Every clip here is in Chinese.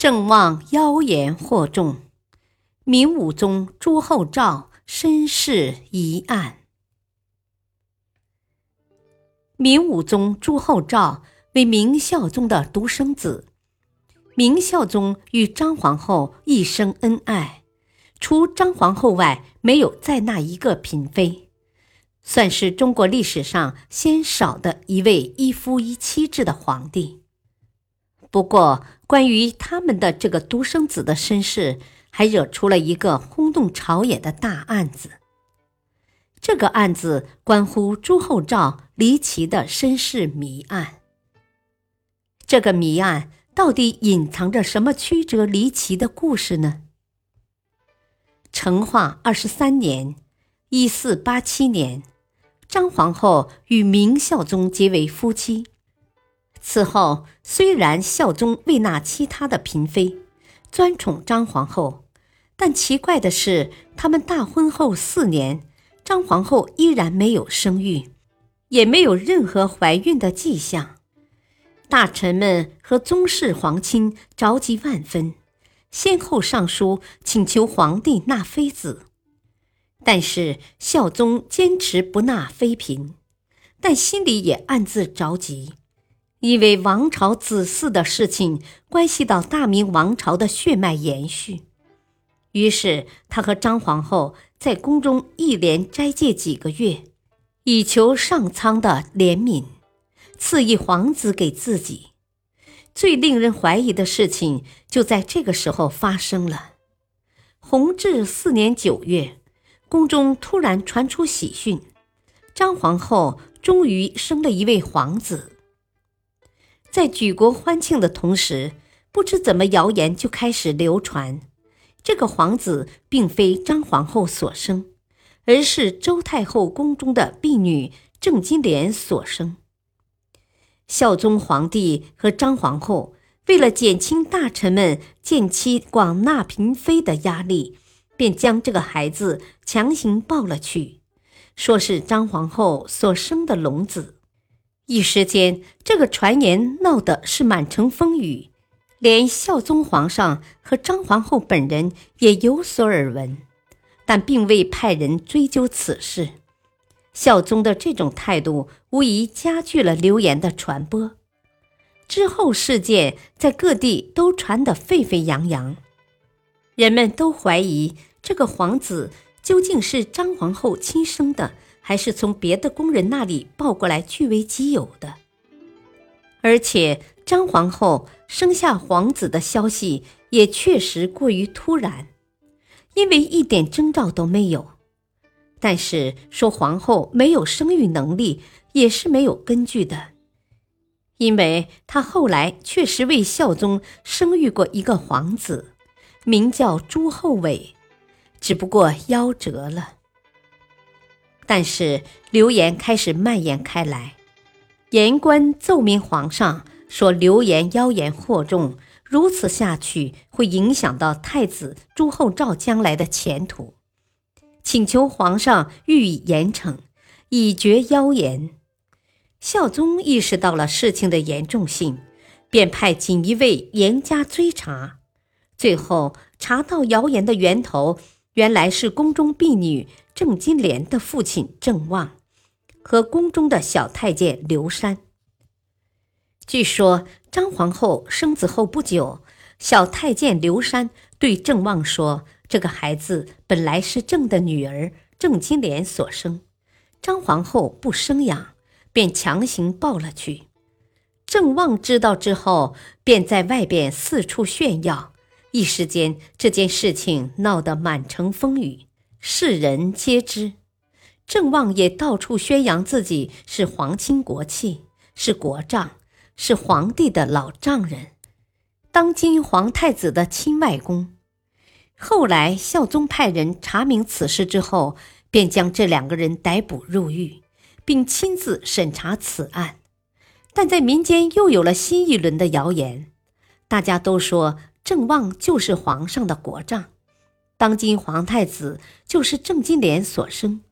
郑旺妖言惑众，明武宗朱厚照身世疑案。明武宗朱厚照为明孝宗的独生子，明孝宗与张皇后一生恩爱，除张皇后外，没有再纳一个嫔妃，算是中国历史上鲜少的一位一夫一妻制的皇帝。不过，关于他们的这个独生子的身世，还惹出了一个轰动朝野的大案子。这个案子关乎朱厚照离奇的身世谜案。这个谜案到底隐藏着什么曲折离奇的故事呢？成化二十三年（一四八七年），张皇后与明孝宗结为夫妻。此后，虽然孝宗未纳其他的嫔妃，专宠张皇后，但奇怪的是，他们大婚后四年，张皇后依然没有生育，也没有任何怀孕的迹象。大臣们和宗室皇亲着急万分，先后上书请求皇帝纳妃子，但是孝宗坚持不纳妃嫔，但心里也暗自着急。因为王朝子嗣的事情关系到大明王朝的血脉延续，于是他和张皇后在宫中一连斋戒几个月，以求上苍的怜悯，赐一皇子给自己。最令人怀疑的事情就在这个时候发生了。弘治四年九月，宫中突然传出喜讯，张皇后终于生了一位皇子。在举国欢庆的同时，不知怎么谣言就开始流传，这个皇子并非张皇后所生，而是周太后宫中的婢女郑金莲所生。孝宗皇帝和张皇后为了减轻大臣们见妻广纳嫔妃的压力，便将这个孩子强行抱了去，说是张皇后所生的龙子。一时间，这个传言闹得是满城风雨，连孝宗皇上和张皇后本人也有所耳闻，但并未派人追究此事。孝宗的这种态度无疑加剧了流言的传播。之后，事件在各地都传得沸沸扬扬，人们都怀疑这个皇子究竟是张皇后亲生的。还是从别的宫人那里抱过来据为己有的，而且张皇后生下皇子的消息也确实过于突然，因为一点征兆都没有。但是说皇后没有生育能力也是没有根据的，因为她后来确实为孝宗生育过一个皇子，名叫朱厚伟，只不过夭折了。但是流言开始蔓延开来，言官奏明皇上说流言妖言惑众，如此下去会影响到太子朱厚照将来的前途，请求皇上予以严惩，以绝妖言。孝宗意识到了事情的严重性，便派锦衣卫严加追查，最后查到谣言的源头。原来是宫中婢女郑金莲的父亲郑旺和宫中的小太监刘山。据说张皇后生子后不久，小太监刘山对郑旺说：“这个孩子本来是郑的女儿郑金莲所生，张皇后不生养，便强行抱了去。”郑旺知道之后，便在外边四处炫耀。一时间，这件事情闹得满城风雨，世人皆知。郑旺也到处宣扬自己是皇亲国戚，是国丈，是皇帝的老丈人。当今皇太子的亲外公。后来孝宗派人查明此事之后，便将这两个人逮捕入狱，并亲自审查此案。但在民间又有了新一轮的谣言，大家都说郑旺就是皇上的国丈，当今皇太子就是郑金莲所生。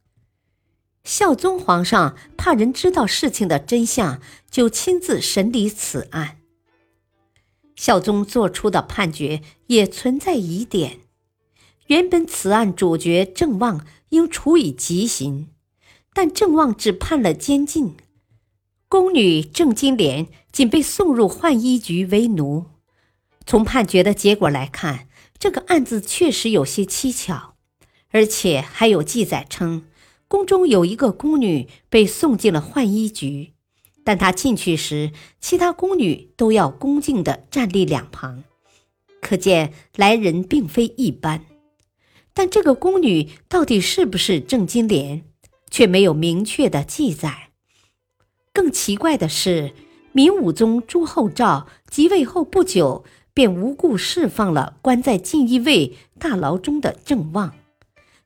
孝宗皇上怕人知道事情的真相，就亲自审理此案。孝宗做出的判决也存在疑点。原本此案主角郑旺应处以极刑，但郑旺只判了监禁。宫女郑金莲仅被送入浣衣局为奴。从判决的结果来看，这个案子确实有些蹊跷，而且还有记载称，宫中有一个宫女被送进了浣衣局，但她进去时，其他宫女都要恭敬地站立两旁，可见来人并非一般。但这个宫女到底是不是郑金莲，却没有明确的记载。更奇怪的是，明武宗朱厚照即位后不久，便无故释放了关在锦衣卫大牢中的郑旺，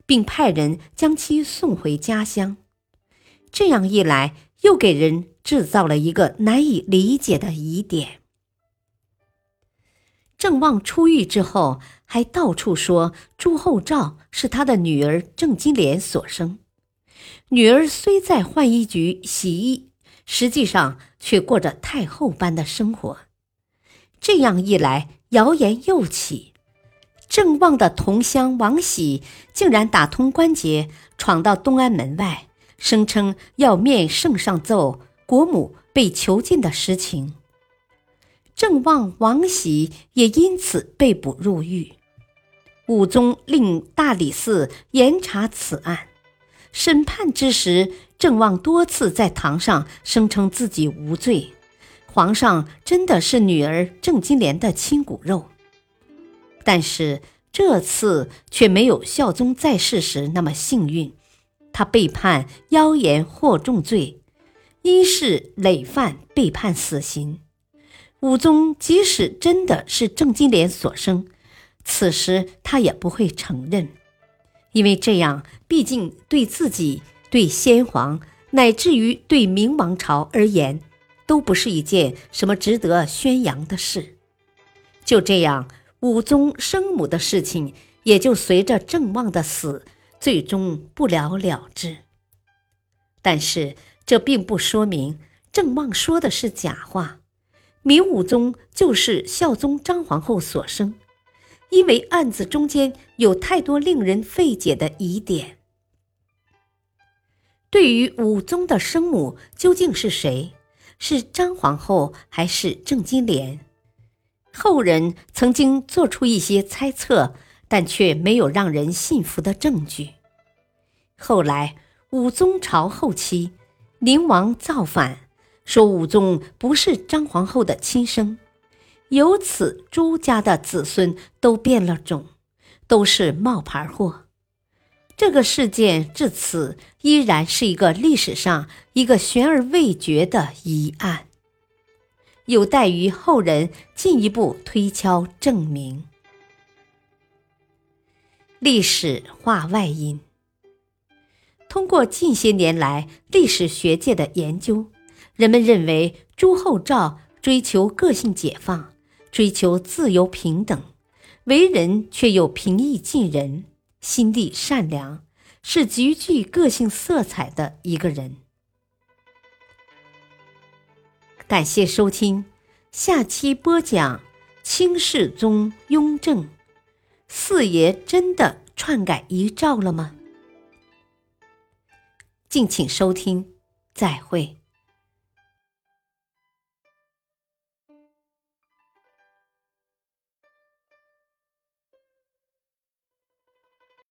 并派人将其送回家乡。这样一来，又给人制造了一个难以理解的疑点。郑旺出狱之后，还到处说朱厚照是他的女儿郑金莲所生。女儿虽在浣衣局洗衣。实际上却过着太后般的生活，这样一来，谣言又起。郑旺的同乡王喜竟然打通关节，闯到东安门外，声称要面圣上奏国母被囚禁的实情。郑旺、王喜也因此被捕入狱。武宗令大理寺严查此案。审判之时，郑旺多次在堂上声称自己无罪，皇上真的是女儿郑金莲的亲骨肉。但是这次却没有孝宗在世时那么幸运，他被判妖言惑众罪，因是累犯，被判死刑。武宗即使真的是郑金莲所生，此时他也不会承认。因为这样，毕竟对自己、对先皇，乃至于对明王朝而言，都不是一件什么值得宣扬的事。就这样，武宗生母的事情也就随着郑望的死，最终不了了之。但是，这并不说明郑望说的是假话。明武宗就是孝宗张皇后所生。因为案子中间有太多令人费解的疑点。对于武宗的生母究竟是谁，是张皇后还是郑金莲？后人曾经做出一些猜测，但却没有让人信服的证据。后来武宗朝后期，宁王造反，说武宗不是张皇后的亲生。由此，朱家的子孙都变了种，都是冒牌货。这个事件至此依然是一个历史上一个悬而未决的疑案，有待于后人进一步推敲证明。历史话外音：通过近些年来历史学界的研究，人们认为朱厚照追求个性解放。追求自由平等，为人却又平易近人，心地善良，是极具个性色彩的一个人。感谢收听，下期播讲清世宗雍正，四爷真的篡改遗诏了吗？敬请收听，再会。